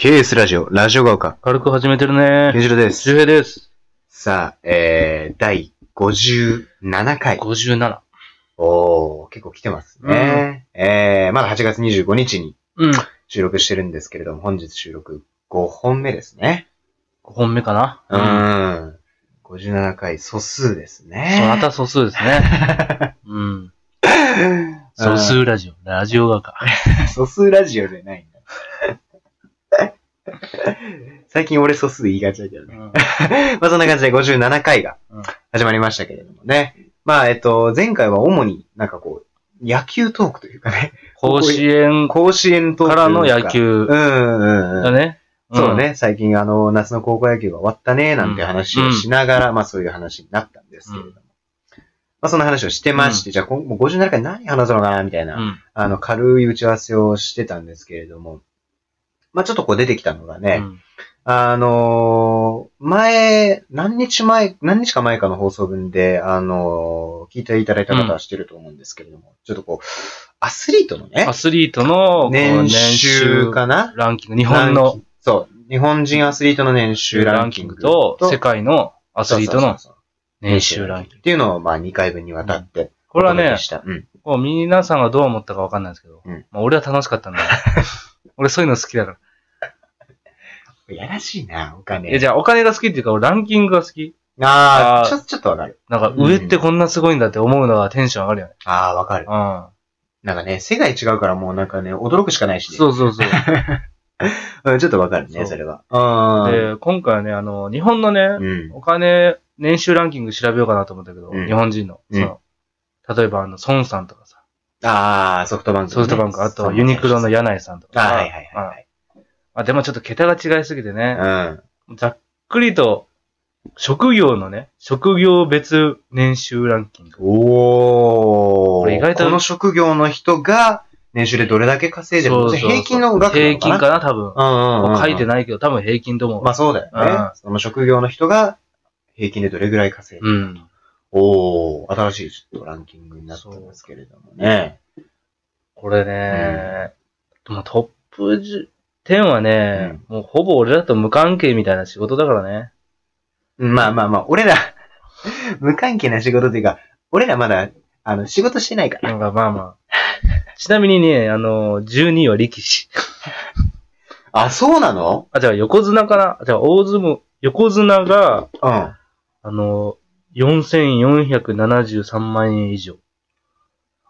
KS ラジオ、ラジオが丘、軽く始めてるねケン。ジロです。周平です。さあ、えー、第57回。57。おー、結構来てますね。えー、まだ8月25日にうん。5収録してるんですけれども、本日収録5本目ですね。本目かな。うーん。57回素数ですね。そう、また素数ですね。うん。素数ラジオ。ラジオがか。素数ラジオじゃない。最近俺素数言いがちだけどね。うん まあそんな感じで57回がうん始まりましたけれどもね。まあえっと、前回は主になんかこう、野球トークというかね。甲子園甲子園トークからの野球うんうんうん。だね。そうね、最近あの、夏の高校野球が終わったね、なんて話をしながら、まあそういう話になったんですけれども。まあそんな話をしてまして、じゃあこもう57回何話すのかな、みたいな、うん。あの、軽い打ち合わせをしてたんですけれども。まあちょっとこう出てきたのがね、うん。あのー前、何日前、何日か前かの放送分で、あのー聞いていただいた方は知ってると思うんですけれども、ちょっとこう、アスリートのねア、スリートの年収かな？ランキング。日本のそう、日本人アスリートの年収ラランキングと世界のアスリートの年収ランキング。っていうのを、まあ、2回分にわたって、これはね、した。うん。こう皆さんがどう思ったかわかんないですけど、うんまあ俺は楽しかったんだよ。俺そういうの好きだから。やらしいな、お金。え、じゃあお金が好きっていうか、俺ランキングが好き？あーああちょ、ちょっとわかる。なんか上ってこんなすごいんだって思うのがテンション上がるよね。ああ、わかる。うなんかね、世界違うからもうなんかね、驚くしかないしん。ね。そうそうそう。うん、ちょっとわかるね、そうそれは。うん。で、今回はね、あの、日本のね、うん。お金、年収ランキング調べようかなと思ったけど、うん日本人の。うんその、例えばあの、孫さんとかさ、ああ、ソフトバンク、ソフトバンク、あとユニクロの柳井さんとかはいはいはいあ、でもちょっと桁が違いすぎてね、うん。ざっくりと、職業のね、職業別年収ランキング。おー。これ意外とこの職業の人が、年収でどれだけ稼いでるの？平均の額平均なかな、多分。うんうんうん。書いてい。ないけど、多分平均と思う。まあそうだよねうん。その職業の人が、平均でどれぐらい稼いでるうん。おー、新しいちょっとランキングになってますけれどもね。これね、でもトップ10はね、もうほぼ俺らと無関係みたいな仕事だからね。まあまあまあ、俺ら、無関係な仕事っていうか、俺らまだ、あの、仕事してないから。なんかまあまあ。ちなみにね、あの、12位は力士。あ、そうなの？あ、じゃあ横綱かな？じゃあ大相撲、横綱が、うん。あの、4473万円以上。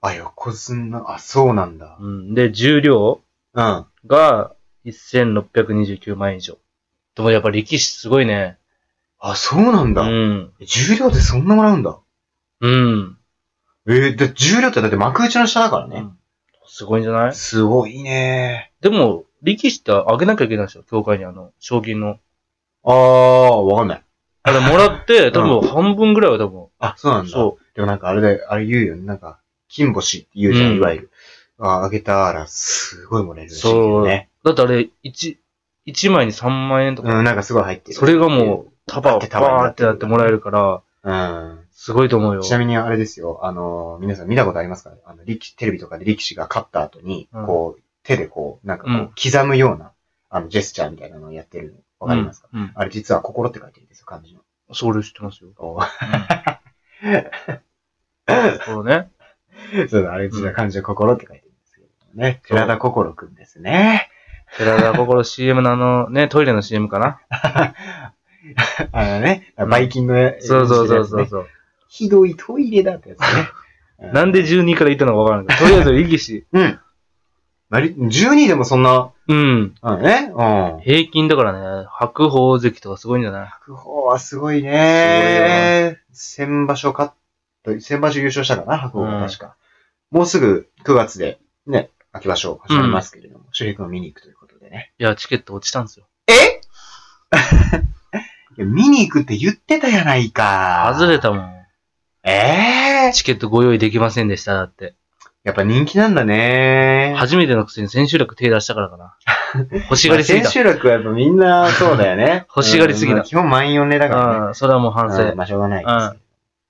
あ、横綱、あ、そうなんだ。うん。で、重量？うん。が1629万円以上。でもやっぱ力士すごいね。あ、そうなんうだ。ん。重量ってそんなもらうんだ。うん。えー、で、重量ってだって幕内の下だからね。すごいんじゃない？すごいね。でも、力士ってあげなきゃいけないでしょ？協会にあの、賞金の。あー、わかんない。あれもらって、多分半分ぐらいは多分。あ、そうなんだ。そでもなんかあれで、あれ言うよね。なんか、金星って言うじゃん、うんいわゆる。あ、あげたら、すごいもらえるらしいよね。う。だってあれ、1、一枚に3万円とか。うん、なんかすごい入ってる。それがもう、束をバーってやってもらえるから、うん。すごいと思うよ。ちなみにあれですよ、あの、皆さん見たことありますか？あの、力士、テレビとかで力士が勝った後に、うんこう、手でこう、なんかこう、うん刻むような、あの、ジェスチャーみたいなのをやってるの。わかりますか、うん。あれ実は心って書いてるんですよ、漢字の。それ知ってますよ。おそうね。そうだ、あれ実は漢字の心って書いてるんですけどね。寺田心くんですね。寺田心 CM のあの、ね、トイレの CM かな？あのね、んバイキンの、そうそうそうそうねそう。ひどいトイレだってやつね。なんで12から言ったのかわからないけど、とりあえず力士。うん。まり、12でもそんな、うん。うんね？うん。平均だからね、白鵬関とかすごいんじゃない？白鵬はすごいね。先場所勝った、先場所優勝したかな、白鵬が確か。もうすぐ9月で、ね、秋場所始まりますけれども、周平君を見に行くということでね。いや、チケット落ちたんですよ。え？いや見に行くって言ってたやないか。外れたもん。ええチケットご用意できませんでした、だって。やっぱ人気なんだね。初めてのくせに千秋楽手出したからかな。欲しがりすぎた。まあ千秋楽はやっぱみんなそうだよね。欲しがりすぎたうんまあ基本満員御礼だからね。うん、それはもう反うん省。まあしょうがないです。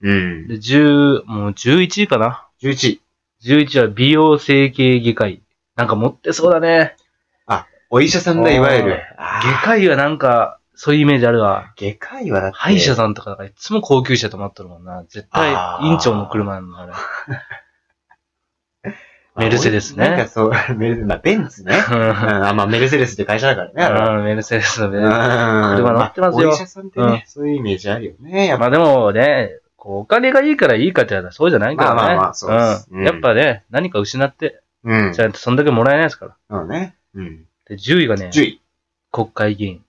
うん。で、10、もう11位かな。11。11は美容整形外科医。なんか持ってそうだね。お医者さんだ、いわゆる。外科医はなんか、そういうイメージあるわ。外科医はだって。歯医者さんとかだからいつも高級車止まっとるもんな。絶対あ、ー院長の車なんだ、あれ。メルセデスねなんかそう、メルセデス、まあ、ベンツね。うん、うあ、まあ、メルセデスって会社だからね。あれはん、メルセデスのね。うん車乗ってますよあお医者さんってね、そういうイメージあるよね。まあでもね、こう、お金がいいからいいかって言ったらそうじゃないけどね。まあまあまあそうですうんん。やっぱね、何か失って、うん。じゃあそんだけもらえないですから。そうね。うん。で、10位がね、10位。国会議員。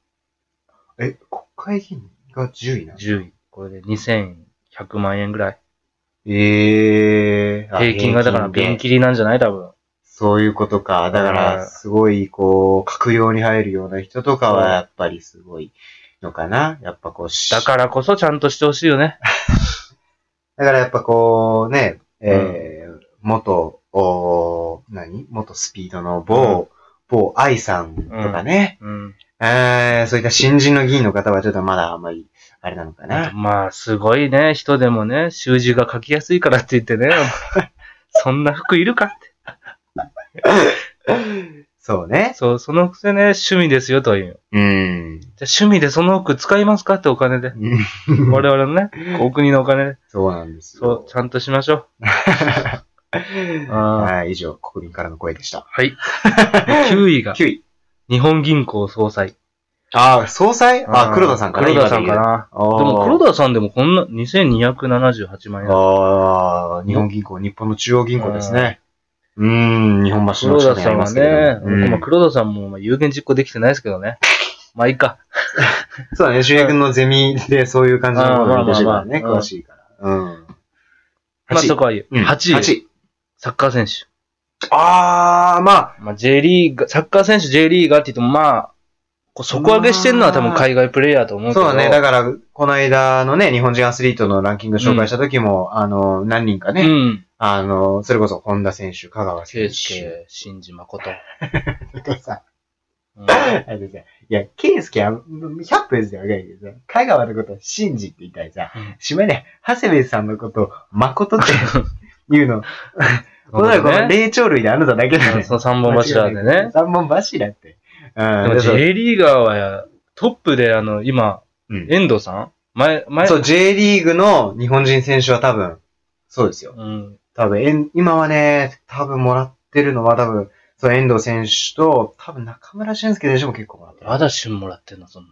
え、国会議員が10位なの？10位。これで2100万円ぐらい。ええー。あ平均がだから、便切りなんじゃない？多分。そういうことか。だかうんら、すごい、こう、閣僚に入るような人とかは、やっぱりすごいのかな。やっぱこう、しだからこそちゃんとしてほしいよね。だからやっぱこう、ね、えー、元、お何？元スピードの某、某愛さんとかね、うん。えーそういった新人の議員の方はちょっとまだあんまり、あれなのかな。まあ、すごいね、人でもね、習字が書きやすいからって言ってね、そんな服いるかって。そうね。そう、そのくせね、趣味ですよという。うん。じゃあ趣味でその服使いますかってお金で。我々のね、お国のお金で。そうなんですそうよ、。ちゃんとしましょう。あはい、以上、国民からの声でした。はい。9位が、9位。日本銀行総裁。ああ、総裁？あ、黒田さんかな黒田さんか。な。今でも黒田田さんでもこんな2278万円。ああ、日本銀行、日本の中央銀行ですね。うーん、日本橋の黒近くにあり田さんはますけれどね、もうんまあ黒田さんもまあ有言実行できてないですけどね。まあいいか。そうだね、主役のゼミでそういう感じのことを見てしまうね、詳しいから。うん。まあそこはいい。うん8位。8位。サッカー選手。あー、まあ、まあ J リーガー、サッカー選手 J リーガーって言ってもまあ、底上げしてるのは多分海外プレイヤーと思うけど。そうだね。だから、この間のね、日本人アスリートのランキング紹介した時も、あの、何人かね、うん。あの、それこそ本田選手、香川選圭手。介、新次誠。とかさ、うんあのさ、いや、ケイスケは、100分でわかるけどさ、香川のことを信じって言ったりさうん、しまいね、長谷部さんのことを誠って言うの。このこのね。霊長類であなただけだね。その三本柱でね。三本柱って。うん。でも J リーガーはやトップであの、今、うん遠藤さん？前、前、そう、J リーグの日本人選手は多分、そうですよ。うん。多分、えん今はね、多分もらってるのは多分、そう、遠藤選手と、多分中村俊輔選手も結構もらってる。まだ旬もらってんの、そんな。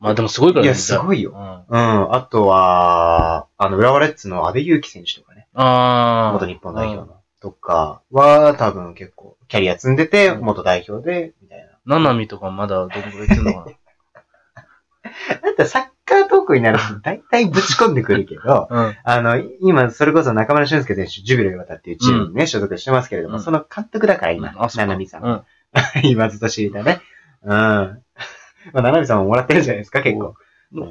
まあでもすごいからいやすごいようん。あうん。あとは、あの、浦和レッズの阿部勇樹選手とかね。あー。元日本代表の。とかは、多分結構、キャリア積んでて、うん元代表で、みたいな。ななみとかまだどんぐらい言ってんのか だってサッカートークになると大体ぶち込んでくるけど、な うん。あの、今、それこそ中村俊輔選手、ジュビロ磐田っていうチームにね、所属してますけれども、うんその監督だから今、あ、そうかななみさん。うん。言わずと知りたね。うん。まあ、ななみさんももらってるじゃないですか、結構。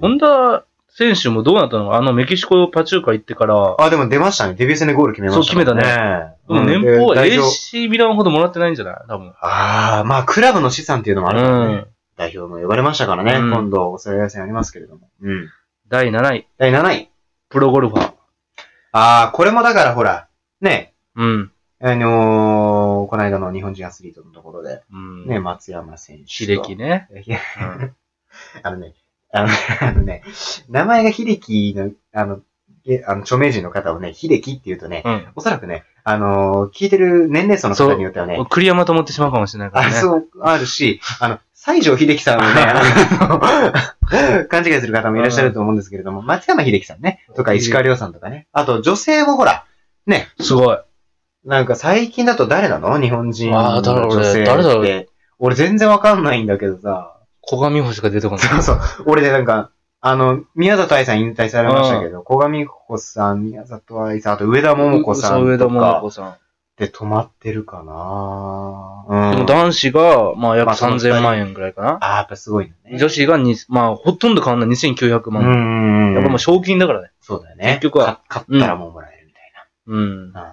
本田選手もどうなったのあの、メキシコパチューカ行ってから、あ、でも出ましたね。デビュー戦でゴール決めました、そう決めたね。うん俸は AC ミランほどもらってないんじゃない？多分。ああ、まあ、クラブの資産っていうのもあるからね。うん代表も呼ばれましたからね。うん今度、オーストラリア戦ありますけれども。うん。第7位、第7位。プロゴルファー。ああ、これもだからほら、ね、うん。あのー、この間の日本人アスリートのところで、うん。ね、松山選手と。秀樹ね。いやうん あのね、あのあのね、名前が秀樹の、あの、えあの著名人の方をね、秀樹って言うとね、うん。おそらくね、あのー聞いてる年齢層の方によってはね、栗山と思ってしまうかもしれないからあ、ね。そう、あるし、あの、西城秀樹さんをね、あの 勘違いする方もいらっしゃると思うんですけれども、松山秀樹さんね、とか石川亮さんとかね、あと女性もほら、ね、すごい。なんか最近だと誰なの？日本人の女性って。誰だろう俺全然わかんないんだけどさ、小上穂しか出てこない。そうそう。俺でなんか、あの、宮里愛さん引退されましたけど、小上穂さん、宮里愛さん、あと上田桃子さん上田桃子さん。で止まってるかなうん。でも男子が、まあ約まあその二人3000万円ぐらいかな。あーやっぱすごいね。女子がに、まあほとんど変わんない2900う万円。ん。やっぱもう賞金だからね。そうだよね。結局はか勝ったらもうもらえるみたいうん。な。うん。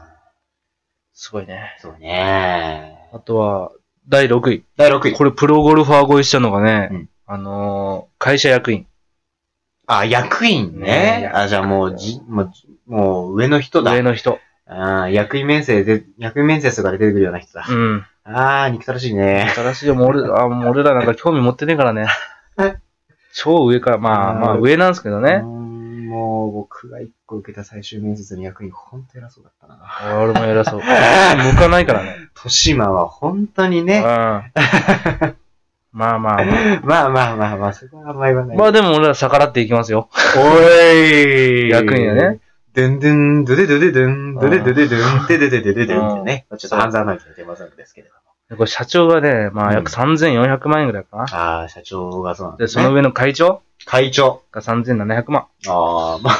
すごいね。そうね。あとは、第6位。第6位。これプロゴルファー超えしたのがね、うんあのー会社役員。あ、役員ねね。あ、じゃあもう、じ、もう、もう上の人だ。上の人。ああ、役員面接で、役員面接とかで出てくるような人だ。うん。ああ、憎たらしいね。新しいよ、もう俺、あ、もう俺らなんか興味持ってねえからね。超上から、まあまあ上なんですけどね。んもう、僕が一個受けた最終面接の役員、ほんと偉そうだったな。俺も偉そう。向かないからね。豊島は本当にうん。ね。まあまあまあ。まあまあまあまあ、そこはあんま言わない。まあでも俺ら逆らっていきますよ。おい役員はね。ドゥンドゥン、ドゥデドゥデドゥン、ドゥデドゥデドゥン、デデデデデデンってね。ちょっと半沢直樹のテーマソングですけれども。でこれ社長がね、まあ約3400万円ぐらいかな。ああ、社長がそうなんで。その上の会長会長。が3700万。ああ、ま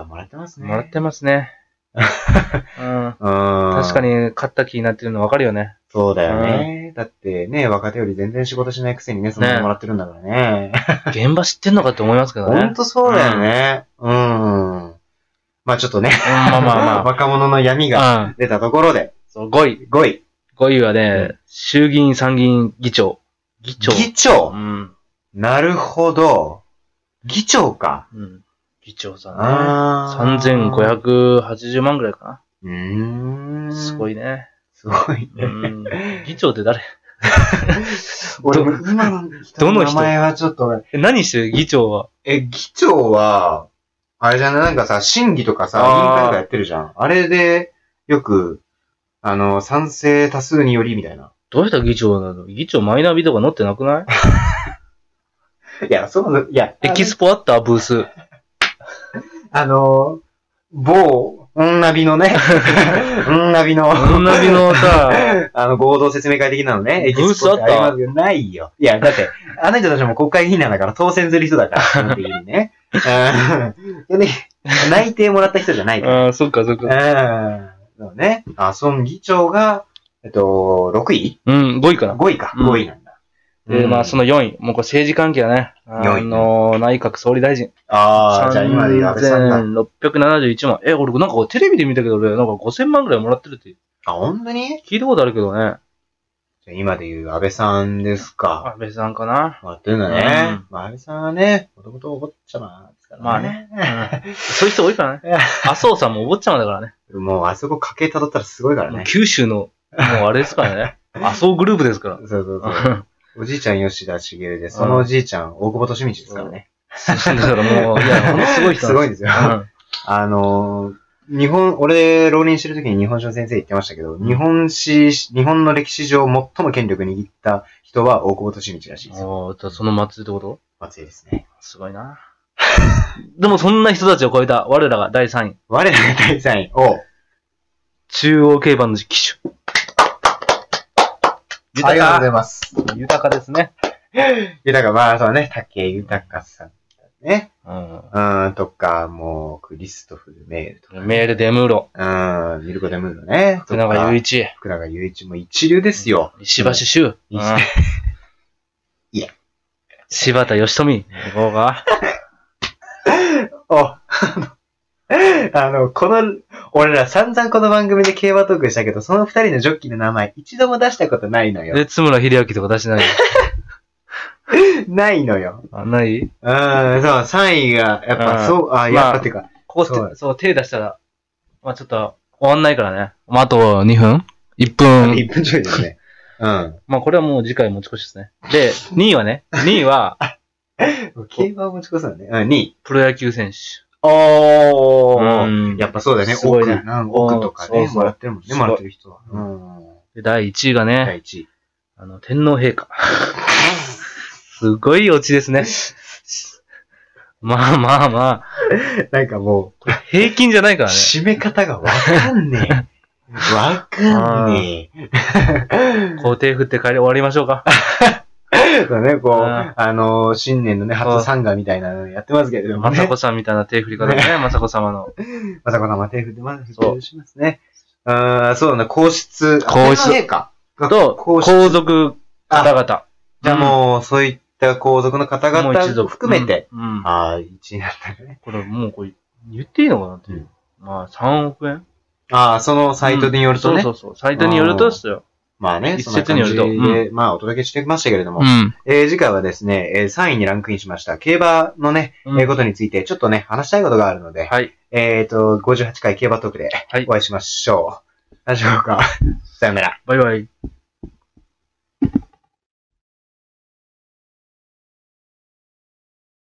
あ、もらってますね。もらってますね。確 確か。に勝った気になってるの分かるよね。そうだよね。だってね、若手より全然仕事しないくせにね、そんなのもらってるんだからね。現場知ってんのかって思いますけどね。ほんとそうだよね。うん。まあちょっとね、うんまあまあまあ。若者の闇がうん。出たところで、そう、5位。5位。5位はうね、衆議院参議院議長。議長。議長？うん。なるほど。議長か。うん。議長さんね。ああ。3580万ぐらいかうーん。な。すごい。いね。すごいね。うん。議長って誰？俺も今の人どの名前はちょっと、え、何してる？議長は？え、議長は、あれじゃない？なんかさ、審議とかさ、委あー員会とかやってるじゃん。あれで、よく、あの、賛成多数によりみたいな。どうした議長なの？議長マイナビとか載ってなくない？いや、そう、いや、エキスポあった？ブース。あの、某、女ナビのね、女ナビの、女ナビのさ、あの、合同説明会的なのね、エキスポってありますけどないよ。いや、だって、あの人たちも国会議員なんだから当選する人だから、基本的にね。うんで内定もらった人じゃないから。ああ、そっかそっか。うん。そうね。あ、その議長が、えっと、6位？うん、5位かな。?5 位か。うん5位な。で、まあ、その、の4位。もうこれ政治関係だね。あ4位の、内閣総理大臣。ああ、じゃあ今で言う安倍さんが。3671万。え、俺なんかテレビで見たけど、俺なんか5000万ぐらいもらってるってあ、本当に？聞いたことあるけどね。じゃあ今で言う安倍さんですか。安倍さんかな。もらってるんだね。まあ、安倍さんはね、もともとお坊ちゃまですからね。まあね。うんそういう人多いからね。麻生さんもお坊ちゃまだからね。もうあそこ家系辿ったらすごいからね。九州の、もうあれですからね。麻生グループですから。そうそうそう。おじいちゃん吉田茂で、そのおじいちゃん大久保利道ですからね。だからもう、いや、ほんとすごい人 すごいんですよ。あのー、日本、俺、浪人してる時に日本史の先生言ってましたけど、日本史、日本の歴史上最も権力握った人は大久保利道らしいですよ。おーじゃあその祭りってこと？松井ですね。すごいな。でもそんな人たちを超えた我らが第3位。我らが第3位を、中央競馬の騎手。ありがとうございます。豊かですね。豊か、まあ、そうね、竹豊さんね。うん。うん、とか、もう、クリストフル・メールとか。メールデムーロ。うん、ミルコ・デムーロね。福永雄一。一。福永雄一も一流ですよ。石橋修。うん いや。柴田義富。どうかお、あの、この、俺ら散々この番組で競馬トークしたけど、その二人のジョッキーの名前一度も出したことないのよ。で、津村秀明とか出してない。ないのよ。あ、ない？うん、そう、3位が、やっぱうんそう、あ、やっぱってか、ここそうって、そう、手出したら、まあちょっと、終わんないからね。まああと2分 ?1 分？1分ちょいですね。うん。まあこれはもう次回持ち越しですね。で、2位はね、2位は、競馬を持ち越すのね。うん、2位。プロ野球選手。おうんやっぱそうだよね。奥、すごいねうん奥とかね、そうそうもらってるもんね、すごいもらってる人は。うん。で、第1位がね、第1位。あの、天皇陛下。すごいオチですね。まあまあまあ、なんかもこれ平均じゃないかう、らね。締め方がわかんねえ。わかんねえ。皇帝振って帰り終わりましょうか。そうね、こう、うんあの、新年のね、初参加みたいなのやってますけれどもね。雅子さんみたいな手振り方ね、雅子様の。まさこ様手振ってます。振ってしますね。あーそうだね、皇室。皇室天皇陛下がと、皇皇室。族方々。じゃあもう、そういった皇族の方々もう一族含めて、。うん。うんああ、1位なんだね。これもうこれ、言っていいのかな？っていう。まあ、3億円？ああ、そのサイトによるとね。そうそうそう。サイトによるとですよ。まあね、一そ説によるで、まあお届けしてきましたけれども、うん。えー次回はですね、えー3位にランクインしました競馬のね、うんえーことについてちょっとね、話したいことがあるので、はい。えっ、と、58回競馬トークではいお会いしましょう。大丈夫か？さよなら。バイバイ。